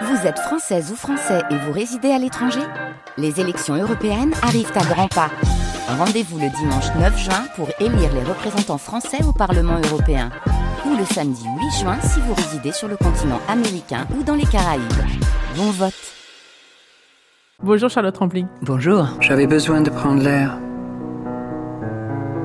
Vous êtes française ou français et vous résidez à l'étranger Les élections européennes arrivent à grands pas. Rendez-vous le dimanche 9 juin pour élire les représentants français au Parlement européen. Ou le samedi 8 juin si vous résidez sur le continent américain ou dans les Caraïbes. Bon vote Bonjour Charlotte Rampling. Bonjour. J'avais besoin de prendre l'air,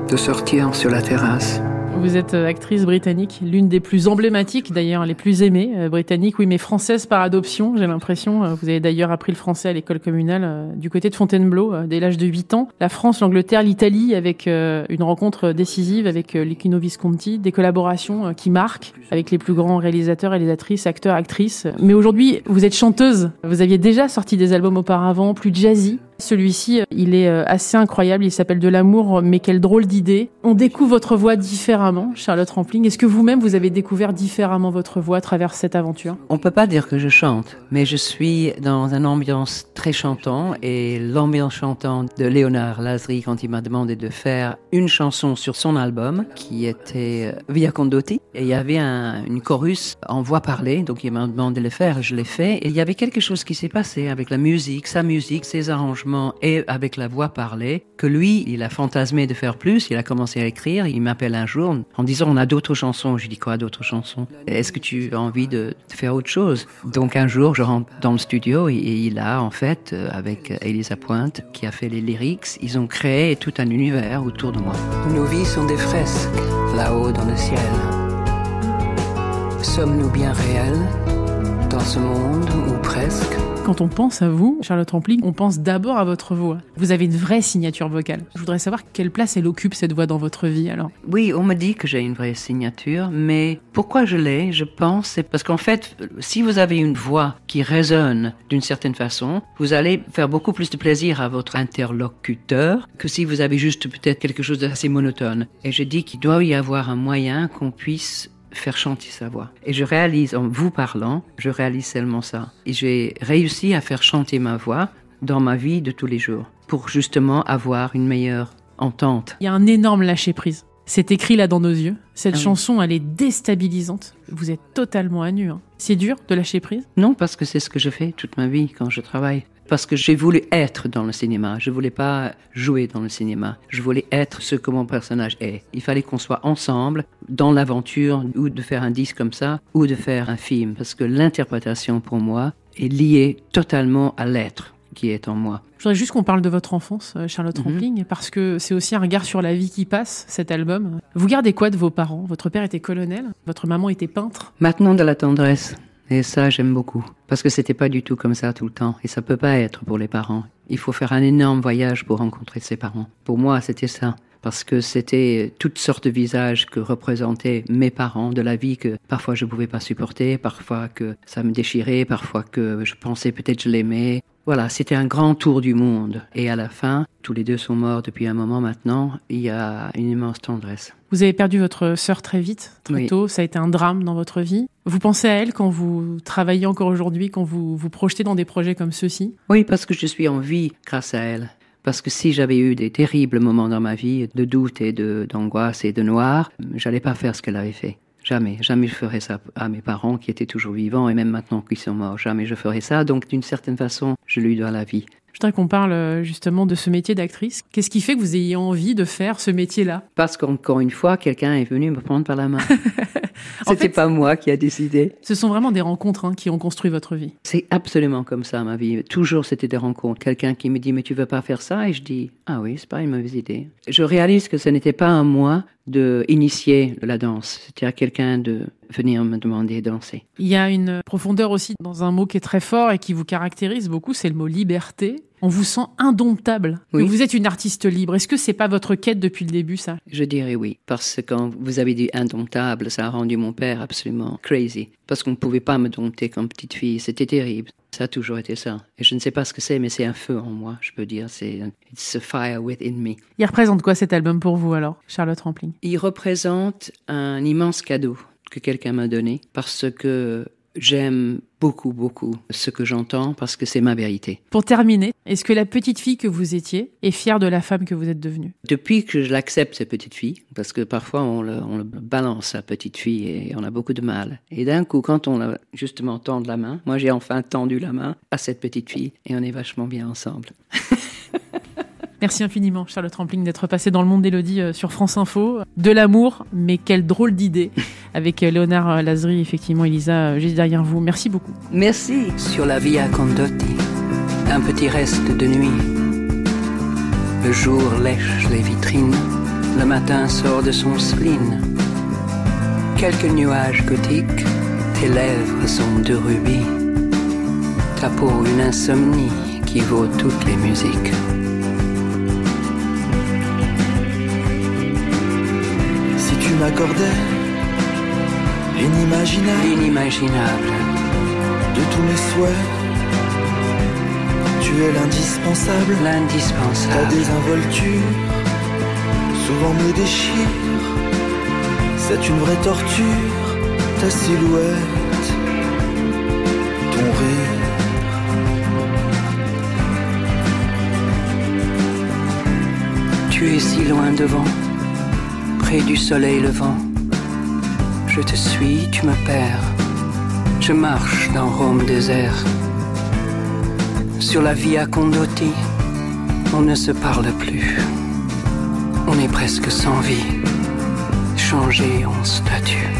de sortir sur la terrasse. Vous êtes euh, actrice britannique, l'une des plus emblématiques d'ailleurs, les plus aimées euh, britanniques, oui, mais française par adoption, j'ai l'impression. Euh, vous avez d'ailleurs appris le français à l'école communale du côté de Fontainebleau dès l'âge de 8 ans. La France, l'Angleterre, l'Italie, avec une rencontre décisive avec Liquino Visconti, des collaborations qui marquent avec les plus grands réalisateurs, réalisatrices, acteurs, actrices. Mais aujourd'hui, vous êtes chanteuse. Vous aviez déjà sorti des albums auparavant, plus jazzy, celui-ci, il est euh, assez incroyable. Il s'appelle De l'amour, mais quelle drôle d'idée. On découvre votre voix différemment, Charlotte Rampling. Est-ce que vous-même, vous avez découvert différemment votre voix à travers cette aventure? On peut pas dire que je chante, mais je suis dans une ambiance chantant et l'ambiance chantant de Léonard Lazri quand il m'a demandé de faire une chanson sur son album qui était euh, Via Condotti. Et il y avait un, une chorus en voix parlée, donc il m'a demandé de le faire, je l'ai fait. Et il y avait quelque chose qui s'est passé avec la musique, sa musique, ses arrangements et avec la voix parlée, que lui, il a fantasmé de faire plus, il a commencé à écrire, il m'appelle un jour en disant on a d'autres chansons. Je dis quoi d'autres chansons? Est-ce que tu as envie de, faire autre chose? Donc un jour, je rentre dans le studio et, il a en fait, euh, avec Elisa Pointe, qui a fait les lyrics, ils ont créé tout un univers autour de moi. Nos vies sont des fresques là-haut dans le ciel. Sommes-nous bien réels dans ce monde ou presque? Quand on pense à vous, Charlotte Rampling, on pense d'abord à votre voix. Vous avez une vraie signature vocale. Je voudrais savoir quelle place elle occupe cette voix dans votre vie alors. Oui, on me dit que j'ai une vraie signature, mais pourquoi je l'ai, je pense, c'est parce qu'en fait, si vous avez une voix qui résonne d'une certaine façon, vous allez faire beaucoup plus de plaisir à votre interlocuteur que si vous avez juste peut-être quelque chose d'assez monotone. Et je dis qu'il doit y avoir un moyen qu'on puisse faire chanter sa voix. Et je réalise, en vous parlant, je réalise seulement ça. Et j'ai réussi à faire chanter ma voix dans ma vie de tous les jours, pour justement avoir une meilleure entente. Il y a un énorme lâcher-prise. C'est écrit là dans nos yeux. Cette ah chanson, elle est déstabilisante. Vous êtes totalement à nu. Hein. C'est dur de lâcher prise? Non, parce que c'est ce que je fais toute ma vie quand je travaille parce que j'ai voulu être dans le cinéma. Je voulais pas jouer dans le cinéma. Je voulais être ce que mon personnage est. Il fallait qu'on soit ensemble dans l'aventure ou de faire un disque comme ça ou de faire un film parce que l'interprétation pour moi est liée totalement à l'être qui est en moi. Je voudrais juste qu'on parle de votre enfance, euh, Charlotte mhm. Rampling, parce que c'est aussi un regard sur la vie qui passe, cet album. Vous gardez quoi de vos parents? Votre père était colonel, votre maman était peintre? Maintenant de la tendresse. Et ça, j'aime beaucoup. Parce que c'était pas du tout comme ça tout le temps. Et ça peut pas être pour les parents. Il faut faire un énorme voyage pour rencontrer ses parents. Pour moi, c'était ça. Parce que c'était toutes sortes de visages que représentaient mes parents de la vie que parfois je pouvais pas supporter, parfois que ça me déchirait, parfois que je pensais peut-être je l'aimais. Voilà, c'était un grand tour du monde. Et à la fin, tous les deux sont morts depuis un moment maintenant, il y a une immense tendresse. Vous avez perdu votre sœur très vite, très tôt, ça a été un drame dans votre vie. Vous pensez à elle quand vous travaillez encore aujourd'hui, quand vous vous projetez dans des projets comme ceux-ci? Oui, parce que je suis en vie grâce à elle. Parce que si j'avais eu des terribles moments dans ma vie de doute et d'angoisse et de noir, j'allais pas faire ce qu'elle avait fait. Jamais, jamais je ferais ça à mes parents qui étaient toujours vivants et même maintenant qu'ils sont morts. Jamais je ferais ça. Donc d'une certaine façon, je lui dois la vie. Je voudrais qu'on parle euh, justement de ce métier d'actrice. Qu'est-ce qui fait que vous ayez envie de faire ce métier-là? Parce qu'encore une fois, quelqu'un est venu me prendre par la main. C'était pas moi qui a décidé. Ce sont vraiment des rencontres hein, qui ont construit votre vie. C'est absolument comme ça ma vie. Toujours c'était des rencontres. Quelqu'un qui me dit mais tu veux pas faire ça? Et je dis ah oui c'est pas une mauvaise idée. Je réalise que ce n'était pas à moi de initier la danse. À quelqu'un de venir me demander de danser. Il y a une profondeur aussi dans un mot qui est très fort et qui vous caractérise beaucoup, c'est le mot liberté. On vous sent indomptable. Vous êtes une artiste libre. Est-ce que c'est pas votre quête depuis le début, ça? Je dirais oui, parce que quand vous avez dit indomptable, ça a rendu mon père absolument crazy, parce qu'on ne pouvait pas me dompter comme petite fille. C'était terrible. Ça a toujours été ça. Et je ne sais pas ce que c'est, mais c'est un feu en moi, je peux dire. C'est it's a fire within me. Il représente quoi cet album pour vous alors, Charlotte Rampling? Il représente un immense cadeau que quelqu'un m'a donné parce que j'aime beaucoup, beaucoup ce que j'entends parce que c'est ma vérité. Pour terminer, est-ce que la petite fille que vous étiez est fière de la femme que vous êtes devenue? Depuis que je l'accepte, cette petite fille, parce que parfois on le, on le balance, la petite fille, et on a beaucoup de mal. Et d'un coup, quand on a justement tendre la main, moi j'ai enfin tendu la main à cette petite fille, et on est vachement bien ensemble. Merci infiniment, Charlotte Rampling, d'être passée dans le monde d'Elodie euh, sur France Info. De l'amour, mais quelle drôle d'idée. Avec euh, Léonard euh, Lazry, effectivement, Elisa, juste derrière vous. Merci beaucoup. Merci. Sur la Via Condotti, un petit reste de nuit. Le jour lèche les vitrines, le matin sort de son spleen. Quelques nuages gothiques, tes lèvres sont de rubis. Ta peau une insomnie qui vaut toutes les musiques. m'accordais l'inimaginable, L'inimaginable. de tous mes souhaits. Tu es l'indispensable, ta L'indispensable. désinvolture souvent me déchire. C'est une vraie torture, ta silhouette, ton rire. Tu es si loin devant, près du soleil levant. Je te suis, tu me perds. Je marche dans Rome désert. Sur la Via Condotti, on ne se parle plus. On est presque sans vie, changé en statue.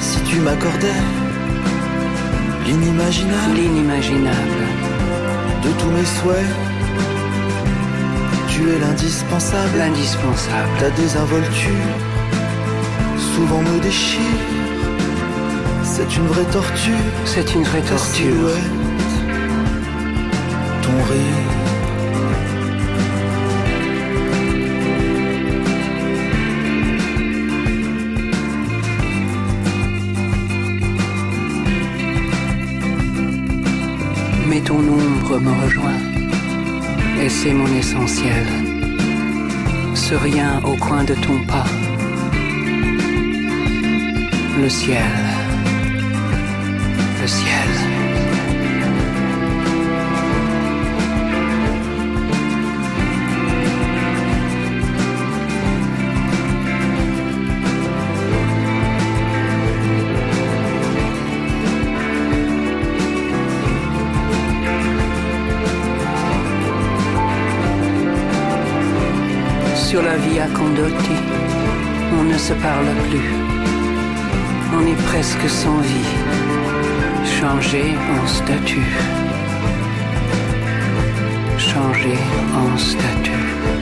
Si tu m'accordais l'inimaginable L'inimaginable. de tous mes souhaits, tu es l'indispensable. L'indispensable. Ta désinvolture souvent me déchire. C'est une vraie torture. C'est une vraie torture. ton rire. Mais ton ombre me rejoint, et c'est mon essentiel. Ce rien au coin de ton pas. Le ciel. Le ciel. On ne se parle plus. On est presque sans vie, changé en statue. Changé en statue.